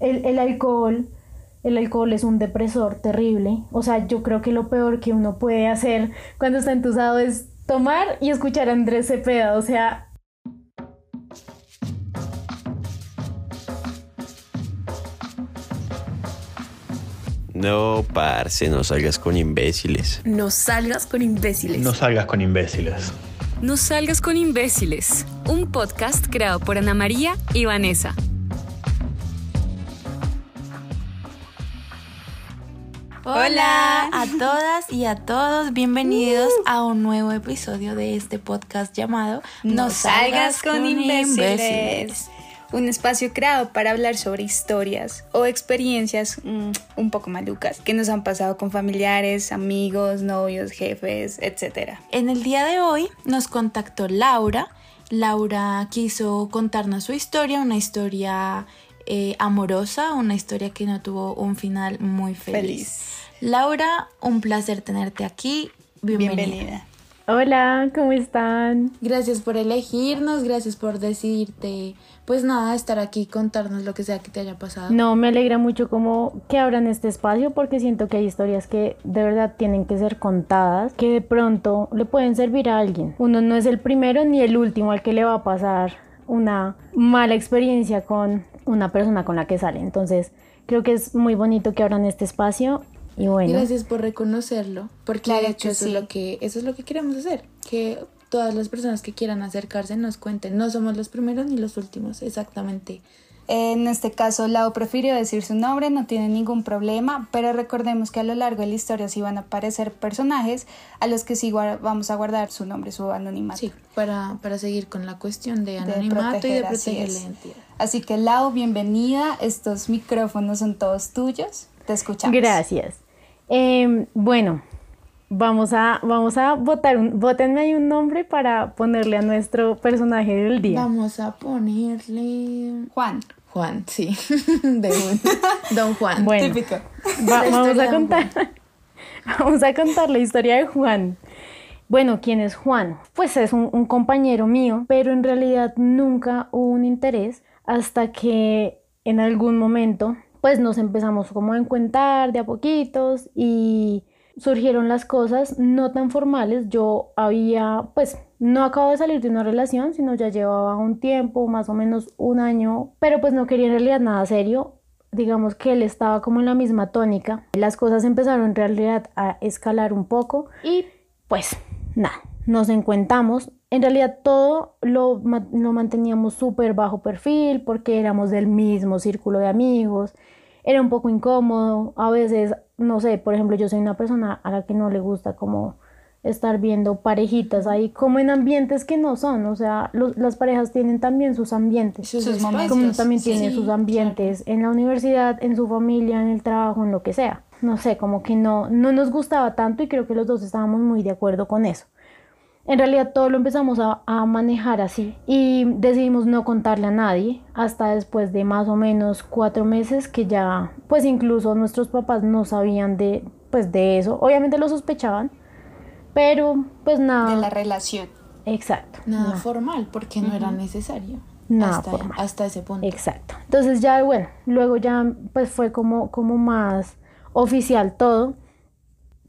el, el alcohol, el alcohol es un depresor terrible. O sea, yo creo que lo peor que uno puede hacer cuando está entusado es tomar y escuchar a Andrés Cepeda. O sea, No, parce, no salgas con imbéciles. No salgas con imbéciles. No salgas con imbéciles. No salgas con imbéciles. Un podcast creado por Ana María y Vanessa. Hola a todas y a todos, bienvenidos a un nuevo episodio de este podcast llamado No, salgas con, imbéciles. Un espacio creado para hablar sobre historias o experiencias mm, un poco malucas que nos han pasado con familiares, amigos, novios, jefes, etc. En el día de hoy nos contactó Laura. Laura quiso contarnos su historia, una historia eh, amorosa, una historia que no tuvo un final muy feliz. Feliz. Laura, un placer tenerte aquí. Bienvenida. Bienvenida. hola, ¿cómo están? Gracias por elegirnos, gracias por decidirte, pues nada, estar aquí y contarnos lo que sea que te haya pasado. No, me alegra mucho como que abran este espacio porque siento que hay historias que de verdad tienen que ser contadas, que de pronto le pueden servir a alguien. Uno no es el primero ni el último al que le va a pasar una mala experiencia con una persona con la que sale. Entonces, creo que es muy bonito que abran este espacio y bueno. Gracias por reconocerlo, porque Claro de hecho que eso, sí. es lo que, eso es lo que queremos hacer, que todas las personas que quieran acercarse nos cuenten. No somos los primeros ni los últimos, exactamente. En este caso, Lau prefirió decir su nombre, no tiene ningún problema, pero recordemos que a lo largo de la historia sí van a aparecer personajes a los que sí vamos a guardar su nombre, su anonimato. Sí, para, para seguir con la cuestión de De anonimato y de proteger, así proteger la identidad. Así que Lau, bienvenida. Estos micrófonos son todos tuyos. Te escuchamos. Gracias. Em, bueno, vamos a, vamos a votar un, votenme ahí un nombre para ponerle a nuestro personaje del día. Vamos a ponerle Juan. Juan, sí, de un- Don Juan. Bueno, Típico. va- vamos a contar, vamos a contar la historia de Juan. Bueno, ¿quién es Juan? Pues es un, un compañero mío, pero en realidad nunca hubo un interés hasta que en algún momento pues nos empezamos como a encuentrar de a poquitos y surgieron las cosas no tan formales. Yo había, pues no acabo de salir de una relación, sino ya llevaba un tiempo, más o menos un año, pero pues no quería en realidad nada serio. Digamos que él estaba como en la misma tónica. Las cosas empezaron en realidad a escalar un poco y pues nada, nos encontramos. En realidad todo lo, lo manteníamos súper bajo perfil porque éramos del mismo círculo de amigos. Era un poco incómodo. A veces, no sé, por ejemplo, yo soy una persona a la que no le gusta como estar viendo parejitas ahí como en ambientes que no son. O sea, los- las parejas tienen también sus ambientes. Sus Sus momentos. espacios. Como también Sí, tiene sus ambientes en la universidad, en su familia, en el trabajo, en lo que sea. No sé, como que no, no nos gustaba tanto y creo que los dos estábamos muy de acuerdo con eso. En realidad todo lo empezamos a, a manejar así y decidimos no contarle a nadie hasta después de más o menos cuatro meses que ya, pues incluso nuestros papás no sabían de, pues de eso. Obviamente lo sospechaban, pero pues nada. De la relación. Exacto. Nada no. formal, porque no era necesario. Nada hasta, formal. hasta ese punto. Exacto. Entonces ya, bueno, luego ya pues fue como, como más oficial todo.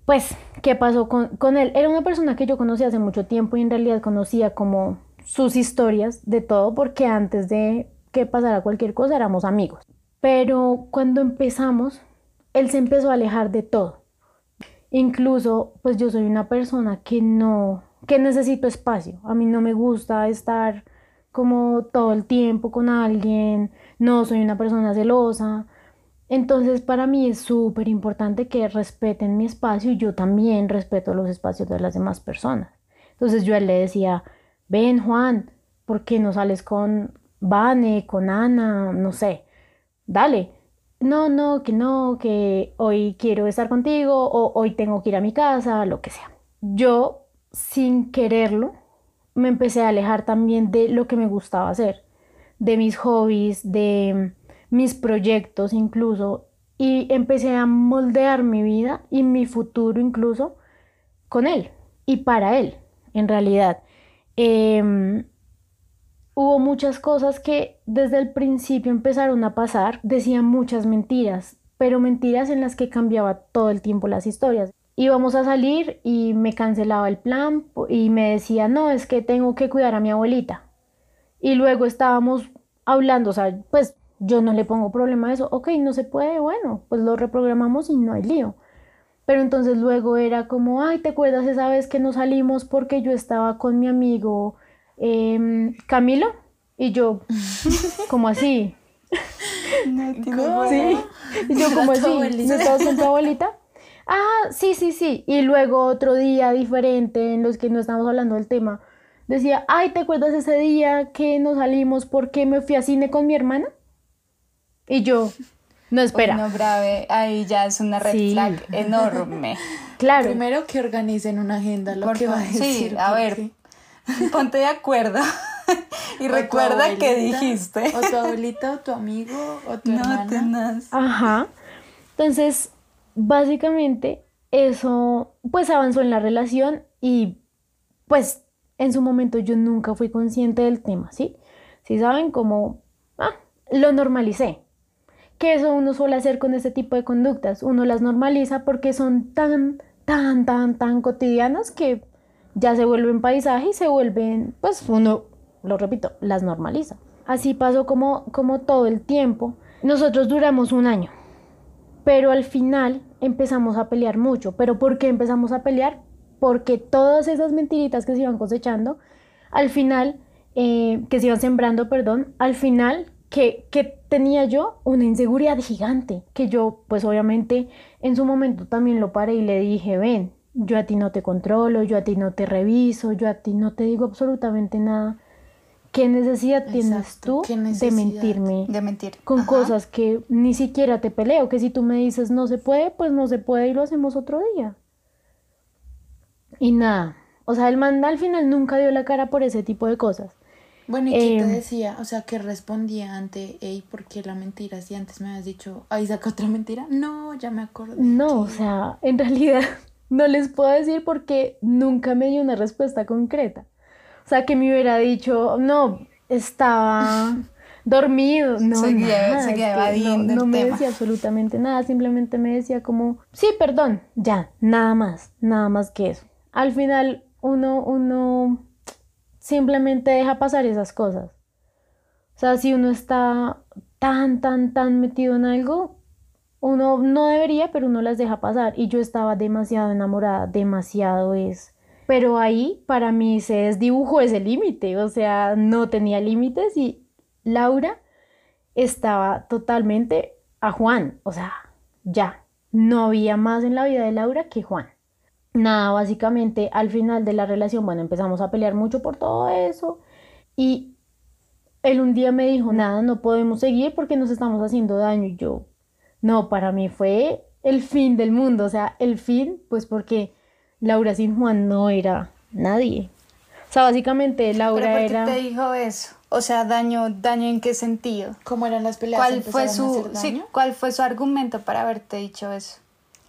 Pues, ¿qué pasó con, con él? Era una persona que yo conocía hace mucho tiempo y en realidad conocía como sus historias de todo porque antes de que pasara cualquier cosa éramos amigos. Pero cuando empezamos, él se empezó a alejar de todo. Incluso, pues yo soy una persona que no, que necesito espacio. A mí no me gusta estar como todo el tiempo con alguien, no soy una persona celosa. Entonces para mí es súper importante que respeten mi espacio y yo también respeto los espacios de las demás personas. Entonces yo le decía, ven Juan, ¿por qué no sales con Vane, con Ana? No sé, dale. No, no, que no, que hoy quiero estar contigo o hoy tengo que ir a mi casa, lo que sea. Yo, sin quererlo, me empecé a alejar también de lo que me gustaba hacer, de mis hobbies, de mis proyectos incluso, y empecé a moldear mi vida y mi futuro incluso con él y para él, en realidad. Em, hubo muchas cosas que desde el principio empezaron a pasar, decían muchas mentiras, pero mentiras en las que cambiaba todo el tiempo las historias. Íbamos a salir y me cancelaba el plan y me decía, no, es que tengo que cuidar a mi abuelita. Y luego estábamos hablando, o sea, pues yo no le pongo problema a eso, ok, no se puede, bueno, pues lo reprogramamos y no hay lío. Pero entonces luego era como, ay, ¿te acuerdas esa vez que nos salimos porque yo estaba con mi amigo em, Camilo? Y yo, como así. ¿Cómo? Sí. Y yo como ¿Era tu así, abuelita? ¿no estabas con tu abuelita? Ah, sí, sí, sí. Y luego otro día diferente en los que no estamos hablando del tema. Decía, ay, ¿te acuerdas ese día que nos salimos porque me fui a cine con mi hermana? Y yo, no, espera. Uy, no, grave, ahí ya es una red Sí. flag enorme. Claro. Primero que organicen una agenda, lo Por que va a favor, sí, decir. a ver, Ponte de acuerdo y o recuerda que dijiste. O tu abuelita, o tu amigo, o tu No hermana. tenaz. Ajá. Entonces, básicamente, eso pues avanzó en la relación y pues en su momento yo nunca fui consciente del tema, ¿sí? Si saben cómo, ah, lo normalicé. Que eso uno suele hacer con este tipo de conductas. Uno las normaliza porque son tan, tan, tan, tan cotidianas que ya se vuelven paisaje y se vuelven, pues uno, lo repito, las normaliza. Así pasó como, como todo el tiempo. Nosotros duramos un año, pero al final empezamos a pelear mucho. ¿Pero por qué empezamos a pelear? Porque todas esas mentiritas que se iban cosechando, al final, eh, que se iban sembrando, perdón, al final que, que tenía yo una inseguridad gigante, que yo pues obviamente en su momento también lo paré y le dije, ven, yo a ti no te controlo, yo a ti no te reviso, yo a ti no te digo absolutamente nada. ¿Qué necesidad tienes tú ¿qué de mentirme? De mentir. con Ajá. cosas que ni siquiera te peleo, que si tú me dices no se puede, pues no se puede y lo hacemos otro día. Y nada, o sea, el man al final nunca dio la cara por ese tipo de cosas. Bueno, ¿y qué Em, te decía? O sea, que respondía ante, hey, ¿por qué la mentira? Si antes me habías dicho, ahí saca otra mentira. No, ya me acordé. No, o sea, en realidad no les puedo decir porque nunca me dio una respuesta concreta. O sea, que me hubiera dicho, no, estaba dormido, no, Seguía- nada, seguía evadiendo no, no el me tema. decía absolutamente nada, simplemente me decía como, sí, perdón, ya, nada más, nada más que eso. Al final uno, uno simplemente deja pasar esas cosas. O sea, si uno está tan, tan, tan metido en algo, uno no debería, pero uno las deja pasar. Y yo estaba demasiado enamorada, demasiado es. Pero ahí para mí se desdibujó ese límite, o sea, no tenía límites y Laura estaba totalmente a Juan, o sea, ya, no había más en la vida de Laura que Juan. Nada, básicamente al final de la relación, bueno, empezamos a pelear mucho por todo eso y él un día me dijo, nada, no podemos seguir porque nos estamos haciendo daño y yo, no, para mí fue el fin del mundo, o sea, el fin, pues porque Laura sin Juan no era nadie. O sea, básicamente ¿Pero Laura por qué era... te dijo eso? O sea, daño, daño en qué sentido? ¿Cómo eran las peleas? ¿Cuál fue ¿Empezaron a su, sí, cuál fue su argumento para haberte dicho eso?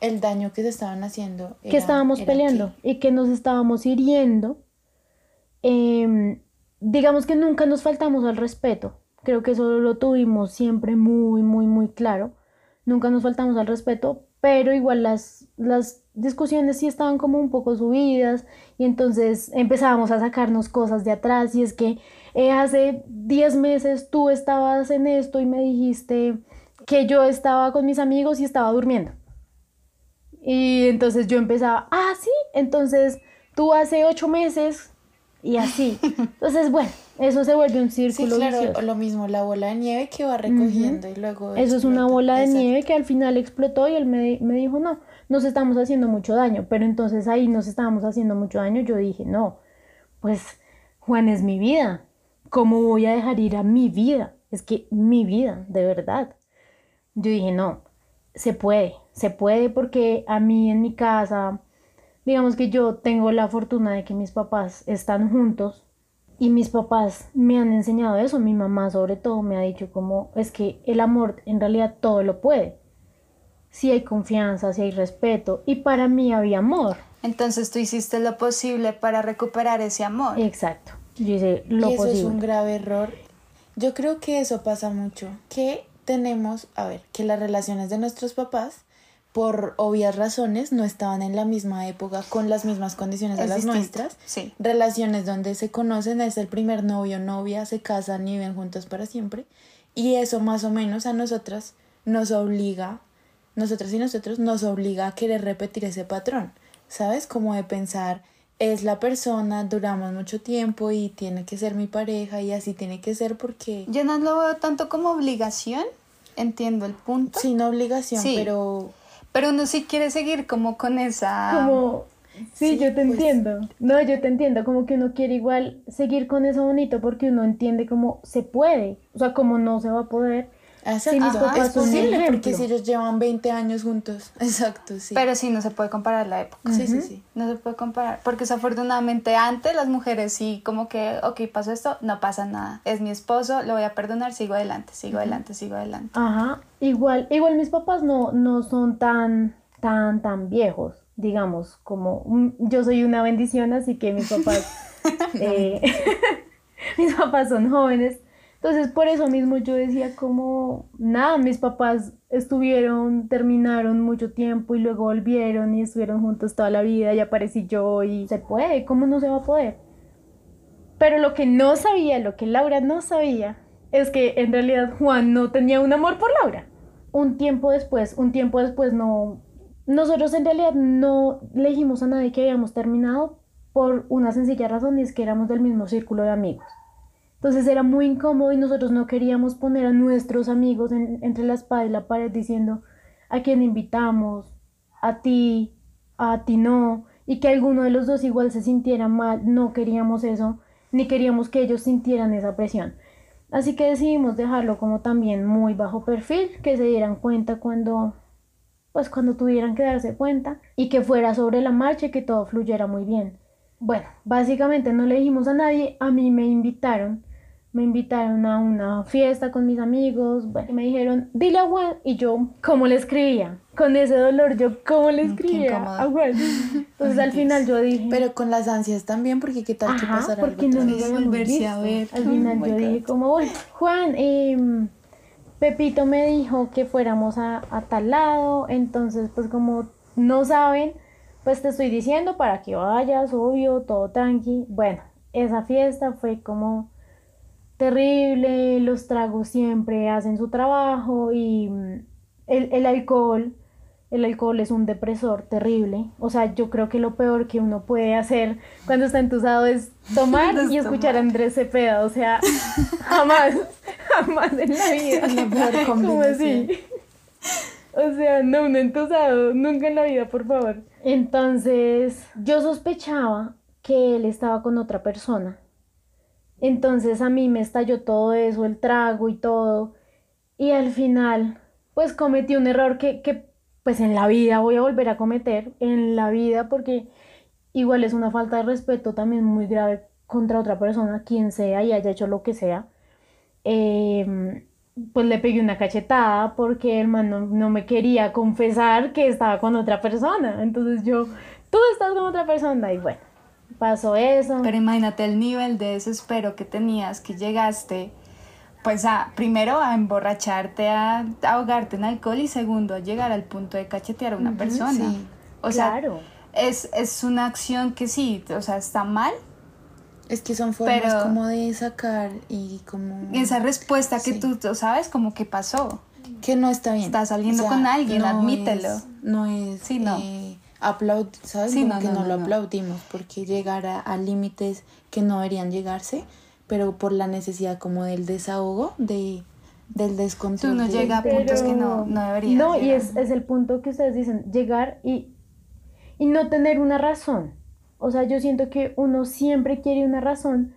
El daño que se estaban haciendo. que era- estábamos era peleando y que nos estábamos hiriendo. Em, digamos que nunca nos faltamos al respeto. Creo que eso lo tuvimos siempre muy, muy, muy claro. Nunca nos faltamos al respeto, pero igual las, las discusiones sí estaban como un poco subidas y entonces empezábamos a sacarnos cosas de atrás y es que eh, hace 10 meses tú estabas en esto y me dijiste que yo estaba con mis amigos y estaba durmiendo. Y entonces yo empezaba, ah, sí, entonces tú hace ocho meses y así. Entonces, bueno, eso se vuelve un Sí, círculo claro, vicioso. o lo mismo, la bola de nieve que va recogiendo y luego. Eso es una bola de Exacto. nieve que al final explotó y él me, me dijo, no, nos estamos haciendo mucho daño. Pero entonces ahí nos estábamos haciendo mucho daño. Yo dije, no, pues Juan es mi vida. ¿Cómo voy a dejar ir a mi vida? Es que mi vida, de verdad. Yo dije, no, se puede, se puede porque a mí en mi casa, digamos que yo tengo la fortuna de que mis papás están juntos y mis papás me han enseñado eso, mi mamá sobre todo me ha dicho como es que el amor en realidad todo lo puede. Si hay confianza, si hay respeto y para mí había amor. Entonces tú hiciste lo posible para recuperar ese amor. Exacto. Yo hice lo y eso posible. es un grave error. Yo creo que eso pasa mucho, que tenemos, a ver, que las relaciones de nuestros papás, por obvias razones, no estaban en la misma época, con las mismas condiciones de las distinto, nuestras. sí. Relaciones donde se conocen, es el primer novio novia, se casan y viven juntos para siempre. Y eso más o menos a nosotras nos obliga, nosotras y nosotros nos obliga a querer repetir ese patrón, ¿sabes? Como de pensar, es la persona, duramos mucho tiempo y tiene que ser mi pareja y así tiene que ser porque Yo no lo veo tanto como obligación, entiendo el punto, sin obligación, Sí. pero pero uno sí quiere seguir como con esa... Como, sí, Sí, yo te pues. entiendo. No, yo te entiendo, como que uno quiere igual seguir con eso bonito porque uno entiende cómo se puede, o sea, como no se va a poder. Exacto, Sí, mis papás es posible porque si ellos llevan 20 años juntos, exacto, sí. Pero sí, no se puede comparar la época. sí, sí, sí. No se puede comparar, porque desafortunadamente antes las mujeres sí como que, ok, pasó esto, no pasa nada, es mi esposo, lo voy a perdonar, sigo adelante, sigo adelante, sigo adelante. Ajá, igual, igual mis papás no, no son tan, tan, tan viejos, digamos, como mm, yo soy una bendición, así que mis papás, eh, mis papás son jóvenes. Entonces, por eso mismo yo decía como, nada, mis papás estuvieron, terminaron mucho tiempo y luego volvieron y estuvieron juntos toda la vida y aparecí yo y se puede, ¿cómo no se va a poder? Pero lo que no sabía, lo que Laura no sabía, es que en realidad Juan no tenía un amor por Laura. Un tiempo después, un tiempo después no... Nosotros en realidad no le dijimos a nadie que habíamos terminado por una sencilla razón y es que éramos del mismo círculo de amigos. Entonces era muy incómodo y nosotros no queríamos poner a nuestros amigos en- entre la espada y la pared diciendo a quién invitamos, a ti, a ti no, y que alguno de los dos igual se sintiera mal. No queríamos eso, ni queríamos que ellos sintieran esa presión. Así que decidimos dejarlo como también muy bajo perfil, que se dieran cuenta cuando, pues cuando tuvieran que darse cuenta y que fuera sobre la marcha y que todo fluyera muy bien. Bueno, básicamente no le dijimos a nadie, a mí me invitaron, me invitaron a una fiesta con mis amigos, bueno, y me dijeron, dile a Juan, y yo, ¿cómo le escribía? Con ese dolor, yo, ¿cómo le qué escribía a Juan? Entonces al final yo dije, Pero con las ansias también, porque qué tal que pasara algo porque no vez? habíamos volverse a ver. Al final Oh yo God. dije como, bueno, Juan, em, Pepito me dijo que fuéramos a, a tal lado, entonces pues como no saben, pues te estoy diciendo para que vayas, obvio, todo tranqui. Bueno, esa fiesta fue como terrible, los tragos siempre hacen su trabajo y mm, el, el alcohol, el alcohol es un depresor terrible. O sea, yo creo que lo peor que uno puede hacer cuando está entusado es tomar y escuchar a Andrés Cepeda. O sea, jamás, jamás en la vida. La peor ¿Cómo combinación. así? O sea, no, un entusado, nunca en la vida, por favor. Entonces, yo sospechaba que él estaba con otra persona. Entonces a mí me estalló todo eso, el trago y todo. Y al final, pues cometí un error que, que pues en la vida voy a volver a cometer, en la vida, porque igual es una falta de respeto también muy grave contra otra persona, quien sea y haya hecho lo que sea. Em, pues le pegué una cachetada porque el man no, no me quería confesar que estaba con otra persona. Entonces yo, tú estás con otra persona y bueno, pasó eso. Pero imagínate el nivel de desespero que tenías, que llegaste, pues a, primero a emborracharte, a, ahogarte en alcohol y segundo a llegar al punto de cachetear a una persona. sí. O sea, es, es una acción que sí, o sea, está mal. Es que son formas Pero- como de sacar y como... Esa respuesta que Sí. tú, tú sabes como que pasó. Que no está bien. Estás saliendo con alguien, admítelo. es- no es... Sí, no. eh, aplaud- ¿sabes? Sí, no, que no, no, no, lo no. aplaudimos porque llegar a, a límites que no deberían llegarse, pero por la necesidad como del desahogo, de, del descontrol. Tú no llega a puntos que no, no deberías No, y llegar. es, es el punto que ustedes dicen, llegar y, y no tener una razón. O sea, yo siento que uno siempre quiere una razón,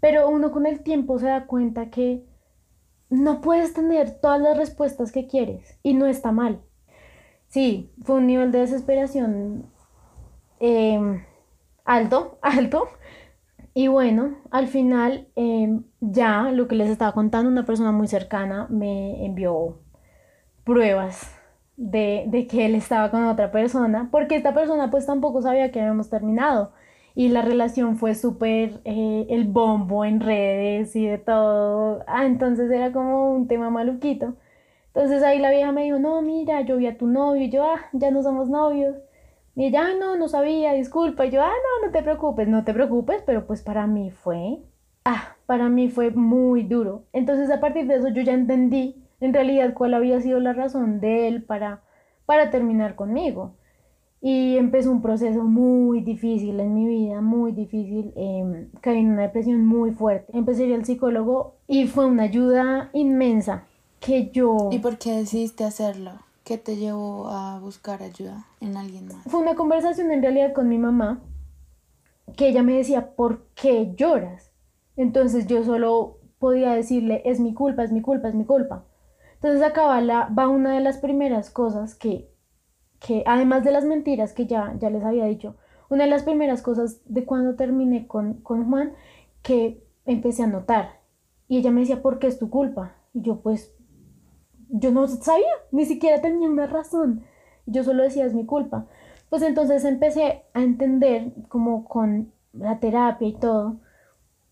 pero uno con el tiempo se da cuenta que no puedes tener todas las respuestas que quieres y no está mal. Sí, fue un nivel de desesperación eh, alto, alto. Y bueno, al final eh, ya lo que les estaba contando, una persona muy cercana me envió pruebas de, de que él estaba con otra persona, porque esta persona pues tampoco sabía que habíamos terminado. y la relación fue súper eh, el bombo en redes y de todo. Ah, entonces era como un tema maluquito. Entonces ahí la vieja me dijo, no, mira, yo vi a tu novio y yo, ah, ya no somos novios. Y ella, ah, no, no sabía, disculpa. Y yo, ah, no, no te preocupes, no te preocupes, pero pues para mí fue, ah, para mí fue muy duro. Entonces a partir de eso yo ya entendí en realidad cuál había sido la razón de él para, para terminar conmigo. Y empezó un proceso muy difícil en mi vida, muy difícil. Eh, caí en una depresión muy fuerte. Empecé a ir al psicólogo y fue una ayuda inmensa que yo... ¿Y por qué decidiste hacerlo? ¿Qué te llevó a buscar ayuda en alguien más? Fue una conversación en realidad con mi mamá, que ella me decía, ¿por qué lloras? Entonces yo solo podía decirle, es mi culpa, es mi culpa, es mi culpa. Entonces acá va una de las primeras cosas que que además de las mentiras que ya, ya les había dicho, una de las primeras cosas de cuando terminé con, con Juan que empecé a notar. Y ella me decía, ¿por qué es tu culpa? Y yo pues, yo no sabía, ni siquiera tenía una razón. Yo solo decía, es mi culpa. Pues entonces empecé a entender, como con la terapia y todo,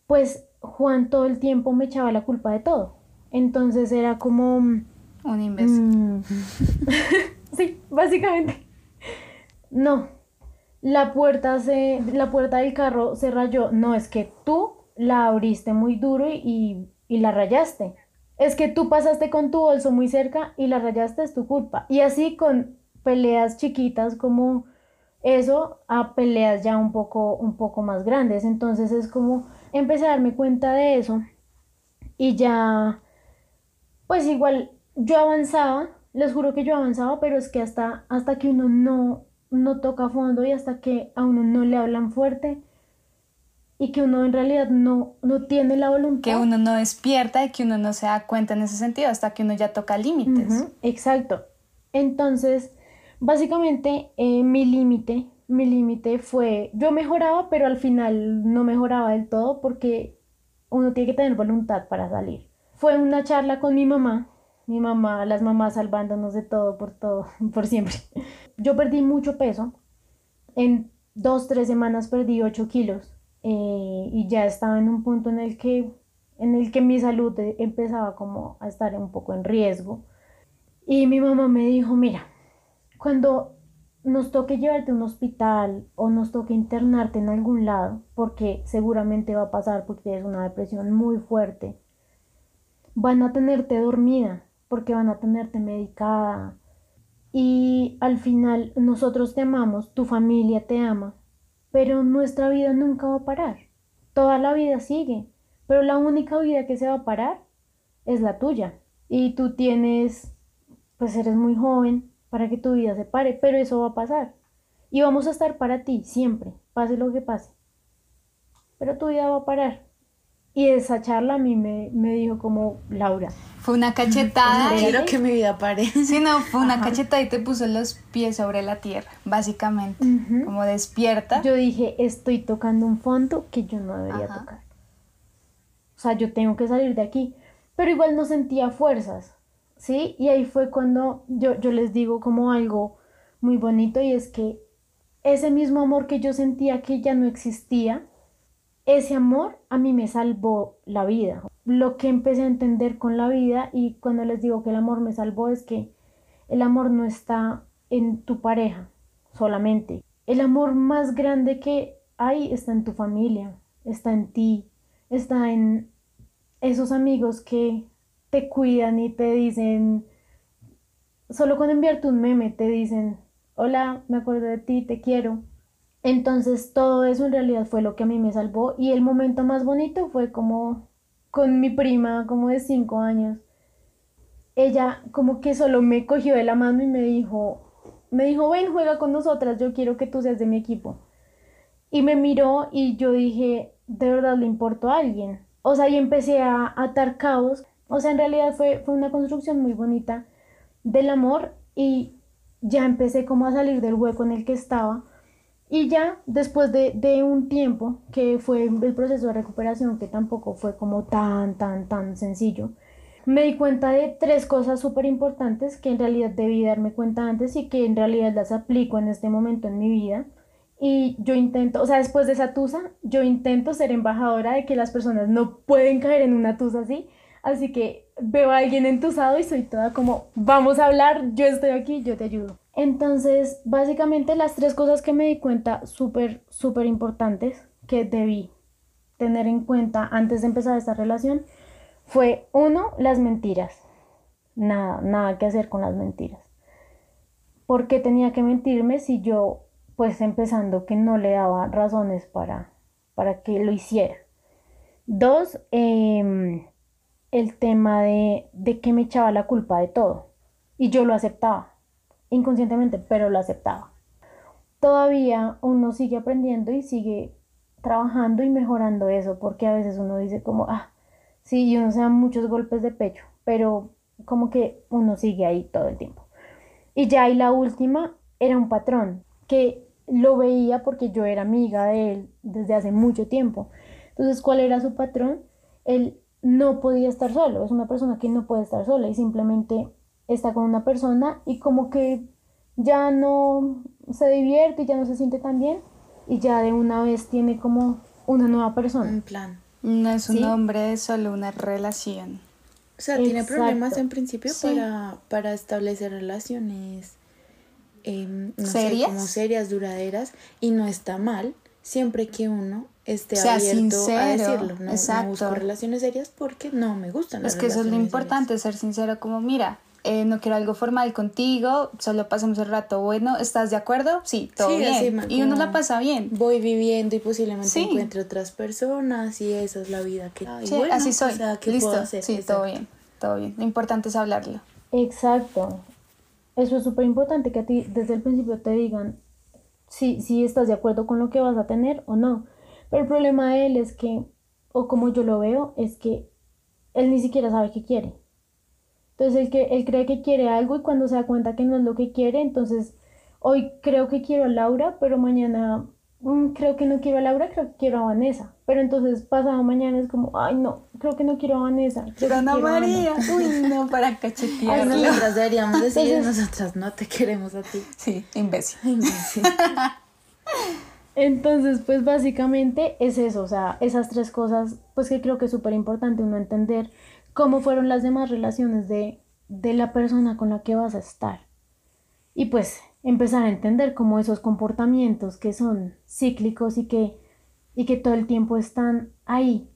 pues Juan todo el tiempo me echaba la culpa de todo. Entonces era como... Un imbécil. Mm, Sí, básicamente. No. La puerta se. La puerta del carro se rayó. No, es que tú la abriste muy duro y, y la rayaste. Es que tú pasaste con tu bolso muy cerca y la rayaste, es tu culpa. Y así con peleas chiquitas como eso a peleas ya un poco, un poco más grandes. Entonces es como empecé a darme cuenta de eso y ya, pues igual yo avanzaba les juro que yo avanzaba, pero es que hasta, hasta que uno no, no toca fondo y hasta que a uno no le hablan fuerte y que uno en realidad no, no tiene la voluntad. Que uno no despierta y que uno no se da cuenta en ese sentido hasta que uno ya toca límites. exacto. Entonces, básicamente eh, mi límite, mi límite fue, yo mejoraba, pero al final no mejoraba del todo porque uno tiene que tener voluntad para salir. Fue una charla con mi mamá mi mamá, las mamás salvándonos de todo por todo, por siempre. Yo perdí mucho peso. En dos, tres semanas perdí 8 kilos eh, y ya estaba en un punto en el que en el que mi salud empezaba como a estar un poco en riesgo. Y mi mamá me dijo, mira, cuando nos toque llevarte a un hospital o nos toque internarte en algún lado, porque seguramente va a pasar porque es una depresión muy fuerte, van a tenerte dormida porque van a tenerte medicada. Y al final nosotros te amamos, tu familia te ama, pero nuestra vida nunca va a parar. Toda la vida sigue, pero la única vida que se va a parar es la tuya. Y tú tienes, pues eres muy joven para que tu vida se pare, pero eso va a pasar. Y vamos a estar para ti siempre, pase lo que pase. Pero tu vida va a parar. Y esa charla a mí me, me dijo como, Laura, fue una cachetada. quiero que mi vida pare. Sí, no, fue una cachetada y te puso los pies sobre la tierra, básicamente. Como despierta. Yo dije, estoy tocando un fondo que yo no debería tocar. O sea, yo tengo que salir de aquí. Pero igual no sentía fuerzas, ¿sí? Y ahí fue cuando yo, yo les digo como algo muy bonito y es que ese mismo amor que yo sentía que ya no existía, ese amor a mí me salvó la vida lo que empecé a entender con la vida y cuando les digo que el amor me salvó es que el amor no está en tu pareja solamente. El amor más grande que hay está en tu familia, está en ti, está en esos amigos que te cuidan y te dicen, solo con enviarte un meme te dicen, hola, me acuerdo de ti, te quiero. Entonces todo eso en realidad fue lo que a mí me salvó y el momento más bonito fue como con mi prima como de cinco años. Ella como que solo me cogió de la mano y me dijo, me dijo, ven, juega con nosotras, yo quiero que tú seas de mi equipo. Y me miró y yo dije, de verdad le importó a alguien. O sea, y empecé a atar cabos. O sea, en realidad fue, fue una construcción muy bonita del amor y ya empecé como a salir del hueco en el que estaba y ya después de, un tiempo, que fue el proceso de recuperación, que tampoco fue como tan, tan, tan sencillo, me di cuenta de tres cosas súper importantes que en realidad debí darme cuenta antes y que en realidad las aplico en este momento en mi vida. Y yo intento, o sea, después de esa tusa, yo intento ser embajadora de que las personas no pueden caer en una tusa así. Así que veo a alguien entusado y soy toda como, vamos a hablar, yo estoy aquí, yo te ayudo. Entonces, básicamente las tres cosas que me di cuenta súper, súper importantes que debí tener en cuenta antes de empezar esta relación fue, uno, las mentiras. Nada, nada que hacer con las mentiras. ¿Por qué tenía que mentirme si yo pues empezando que no le daba razones para, para que lo hiciera. Dos, em, el tema de, de que me echaba la culpa de todo. Y yo lo aceptaba, inconscientemente, pero lo aceptaba. Todavía uno sigue aprendiendo y sigue trabajando y mejorando eso, porque a veces uno dice como, ah, sí, y uno se da muchos golpes de pecho, pero como que uno sigue ahí todo el tiempo. Y ya y la última era un patrón que lo veía porque yo era amiga de él desde hace mucho tiempo. Entonces, ¿cuál era su patrón? Él no podía estar solo, es una persona que no puede estar sola y simplemente está con una persona y como que ya no se divierte, ya no se siente tan bien y ya de una vez tiene como una nueva persona. Un plan. No es un hombre, es solo una relación. O sea, tiene problemas en principio para, para establecer relaciones Em, no ¿Serias? como serias, duraderas, y no está mal siempre que uno esté abierto a decirlo. No, Exacto. busco relaciones serias porque no me gustan. Es que eso es lo importante, ser sincero, como mira. Eh, no quiero algo formal contigo, solo pasamos el rato bueno, ¿estás de acuerdo? Sí, todo bien. y uno la pasa bien. Voy viviendo y posiblemente encuentre otras personas y esa es la vida que... Sí, así soy. Listo. Sí, todo bien, todo bien. Lo importante es hablarlo. Exacto. Eso es súper importante que a ti desde el principio te digan si, si estás de acuerdo con lo que vas a tener o no. Pero el problema de él es que, o como yo lo veo, es que él ni siquiera sabe qué quiere. Entonces él, que, él cree que quiere algo y cuando se da cuenta que no es lo que quiere, entonces hoy creo que quiero a Laura, pero mañana Mm, creo que no quiero a Laura, creo que quiero a Vanessa. Pero entonces pasado mañana es como, ay no, creo que no quiero a Vanessa. Pero Ana María, uy no, para cachetear. Nosotras deberíamos decir, nosotras no te queremos a ti. Sí, imbécil. imbécil. entonces, pues básicamente es eso, o sea, esas tres cosas, pues que creo que es súper importante uno entender cómo fueron las demás relaciones de, de la persona con la que vas a estar. Y pues empezar a entender cómo esos comportamientos que son cíclicos y que, y que todo el tiempo están ahí,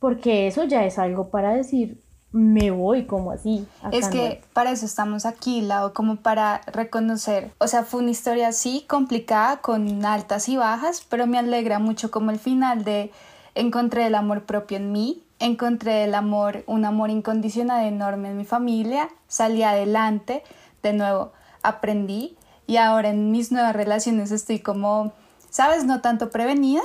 porque eso ya es algo para decir, me voy como así. Es que para eso estamos aquí, Lau, como para reconocer, o sea, fue una historia así complicada, con altas y bajas, pero me alegra mucho como el final de encontré el amor propio en mí, encontré el amor, un amor incondicional enorme en mi familia, salí adelante, de nuevo aprendí y ahora en mis nuevas relaciones estoy como, sabes, no tanto prevenida,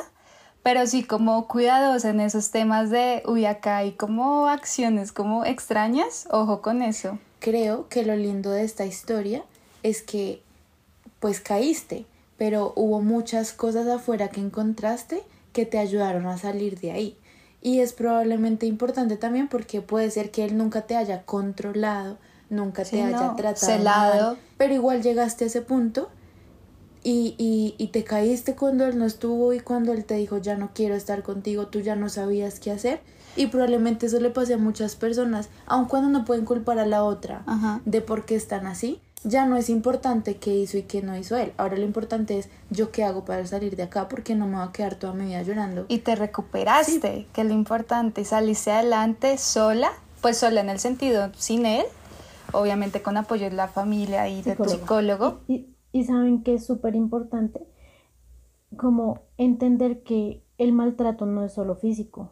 pero sí como cuidadosa en esos temas de, uy, acá hay como acciones como extrañas, ojo con eso. Creo que lo lindo de esta historia es que pues caíste, pero hubo muchas cosas afuera que encontraste que te ayudaron a salir de ahí. Y es probablemente importante también porque puede ser que él nunca te haya controlado, nunca te haya tratado mal, pero igual llegaste a ese punto y, y, y, te caíste cuando él no estuvo y cuando él te dijo ya no quiero estar contigo, tú ya no sabías qué hacer y probablemente eso le pase a muchas personas, aun cuando no pueden culpar a la otra de por qué están así, ya no es importante qué hizo y qué no hizo él. Ahora lo importante es yo qué hago para salir de acá porque no me voy a quedar toda mi vida llorando. Y te recuperaste, que es lo importante, saliste adelante sola, pues sola en el sentido sin él, obviamente con apoyo de la familia y de tu psicólogo. Y, y saben que es súper importante como entender que el maltrato no es solo físico.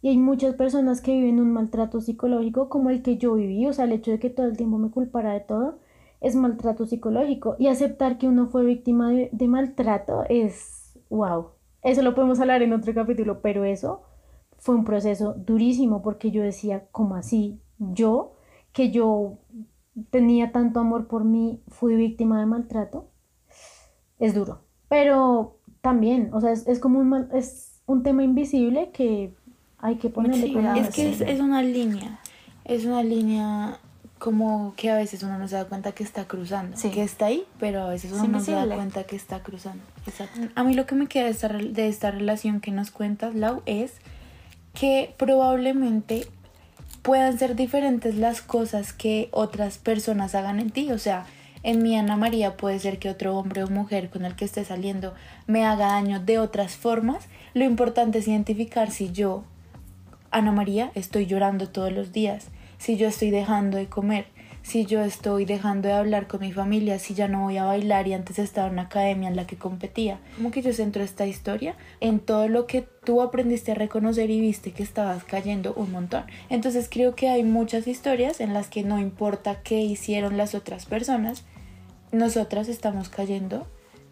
Y hay muchas personas que viven un maltrato psicológico como el que yo viví, o sea, el hecho de que todo el tiempo me culpara de todo es maltrato psicológico. Y aceptar que uno fue víctima de, de maltrato es, wow, eso lo podemos hablar en otro capítulo, pero eso fue un proceso durísimo porque yo decía, ¿cómo así? Yo que yo tenía tanto amor por mí, fui víctima de maltrato, es duro. Pero también, o sea, es, como un, es un tema invisible que hay que ponerle cuidado. Es que es, una línea, es una línea como que a veces uno no se da cuenta que está cruzando, Sí. que está ahí, pero a veces uno no se da cuenta que está cruzando. Exacto. A mí lo que me queda de esta, de esta relación que nos cuentas, Lau, es que probablemente puedan ser diferentes las cosas que otras personas hagan en ti. O sea, en mi Ana María puede ser que otro hombre o mujer con el que esté saliendo me haga daño de otras formas. Lo importante es identificar si yo, Ana María, estoy llorando todos los días, si yo estoy dejando de comer, si yo estoy dejando de hablar con mi familia, si ya no voy a bailar y antes estaba en una academia en la que competía. Como que yo centro esta historia en todo lo que tú aprendiste a reconocer y viste que estabas cayendo un montón. Entonces creo que hay muchas historias en las que no importa qué hicieron las otras personas, nosotras estamos cayendo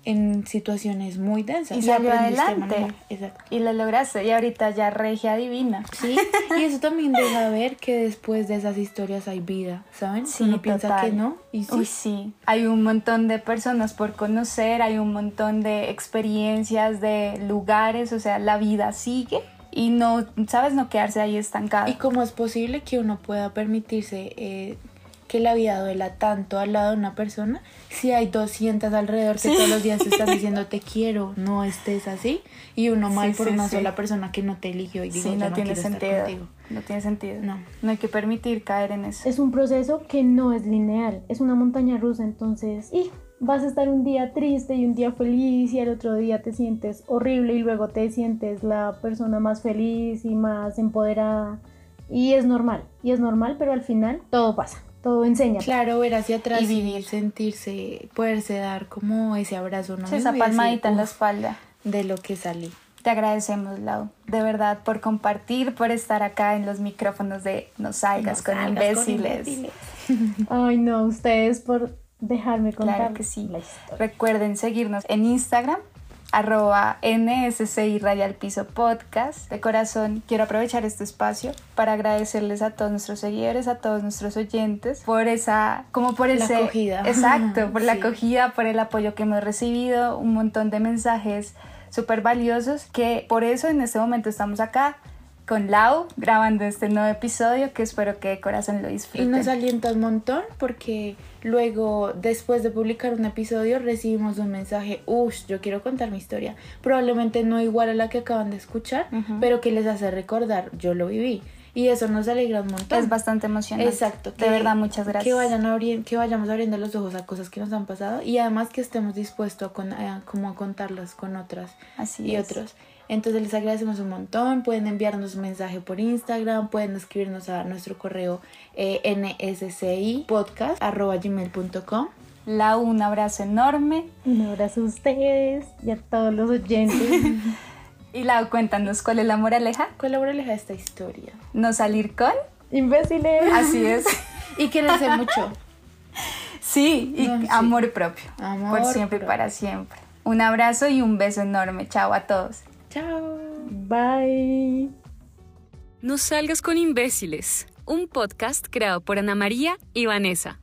en situaciones muy densas. Y salió adelante. Exacto. Y lo lograste. Y ahorita ya regia divina. Sí, y eso también deja ver que después de esas historias hay vida, ¿saben? Sí, Uno piensa total. que no, y sí. Uy, sí. Hay un montón de personas por conocer, hay un montón de experiencias, de lugares, o sea, la vida sigue y no, ¿sabes? No quedarse ahí estancado. ¿Y cómo es posible que uno pueda permitirse eh, que la vida duela tanto al lado de una persona si hay 200 alrededor que todos los días te están diciendo te quiero, no estés así? Y uno mal Sí, por sí, una sí. sola persona que no te eligió y digo, sí, no, no tiene sentido. contigo. No tiene sentido. No. No hay que permitir caer en eso. Es un proceso que no es lineal, es una montaña rusa, entonces, y vas a estar un día triste y un día feliz y al otro día te sientes horrible y luego te sientes la persona más feliz y más empoderada y es normal, y es normal, pero al final todo pasa, todo enseña. Claro, ver hacia atrás Y vivir. sentirse, poderse dar como ese abrazo mismo esa palmadita en la "Uf, espalda. de lo que salí. Te agradecemos, Lau, de verdad, por compartir, por estar acá en los micrófonos de No salgas, No con, salgas con imbéciles. imbéciles. Ay, no, ustedes por dejarme contar. Claro que sí. la historia. Recuerden seguirnos en Instagram, arroba nsci rayal piso podcast. De corazón, quiero aprovechar este espacio para agradecerles a todos nuestros seguidores, a todos nuestros oyentes, por esa, como por La ese... acogida. Exacto, por la acogida, por el apoyo que hemos recibido, un montón de mensajes súper valiosos, que por eso en este momento estamos acá con Lau grabando este nuevo episodio que espero que de corazón lo Y disfruten. nos alienta un montón porque luego, después de publicar un episodio, recibimos un mensaje, uff, yo quiero contar mi historia. Probablemente no igual a la que acaban de escuchar, pero que les hace recordar, yo lo viví. Y eso nos alegra un montón. Es bastante emocionante. Exacto. De verdad, muchas gracias. Que, vayan abri- que vayamos abriendo los ojos a cosas que nos han pasado y además que estemos dispuestos a, con- a como a contarlas con otras Así y es. otros. Entonces les agradecemos un montón. Pueden enviarnos un mensaje por Instagram, pueden escribirnos a nuestro correo eh, nscipodcast.gmail.com Lau, un abrazo enorme. Un abrazo a ustedes y a todos los oyentes. Y Lau, cuéntanos cuál es la moraleja. Colabórales a esta historia. No salir con. Imbéciles. Así es. Y quédense mucho. Sí, y No, sí. amor propio. Amor por siempre y para siempre. Un abrazo y un beso enorme. Chao a todos. Chao. Bye. No salgas con imbéciles, un podcast creado por Ana María y Vanessa.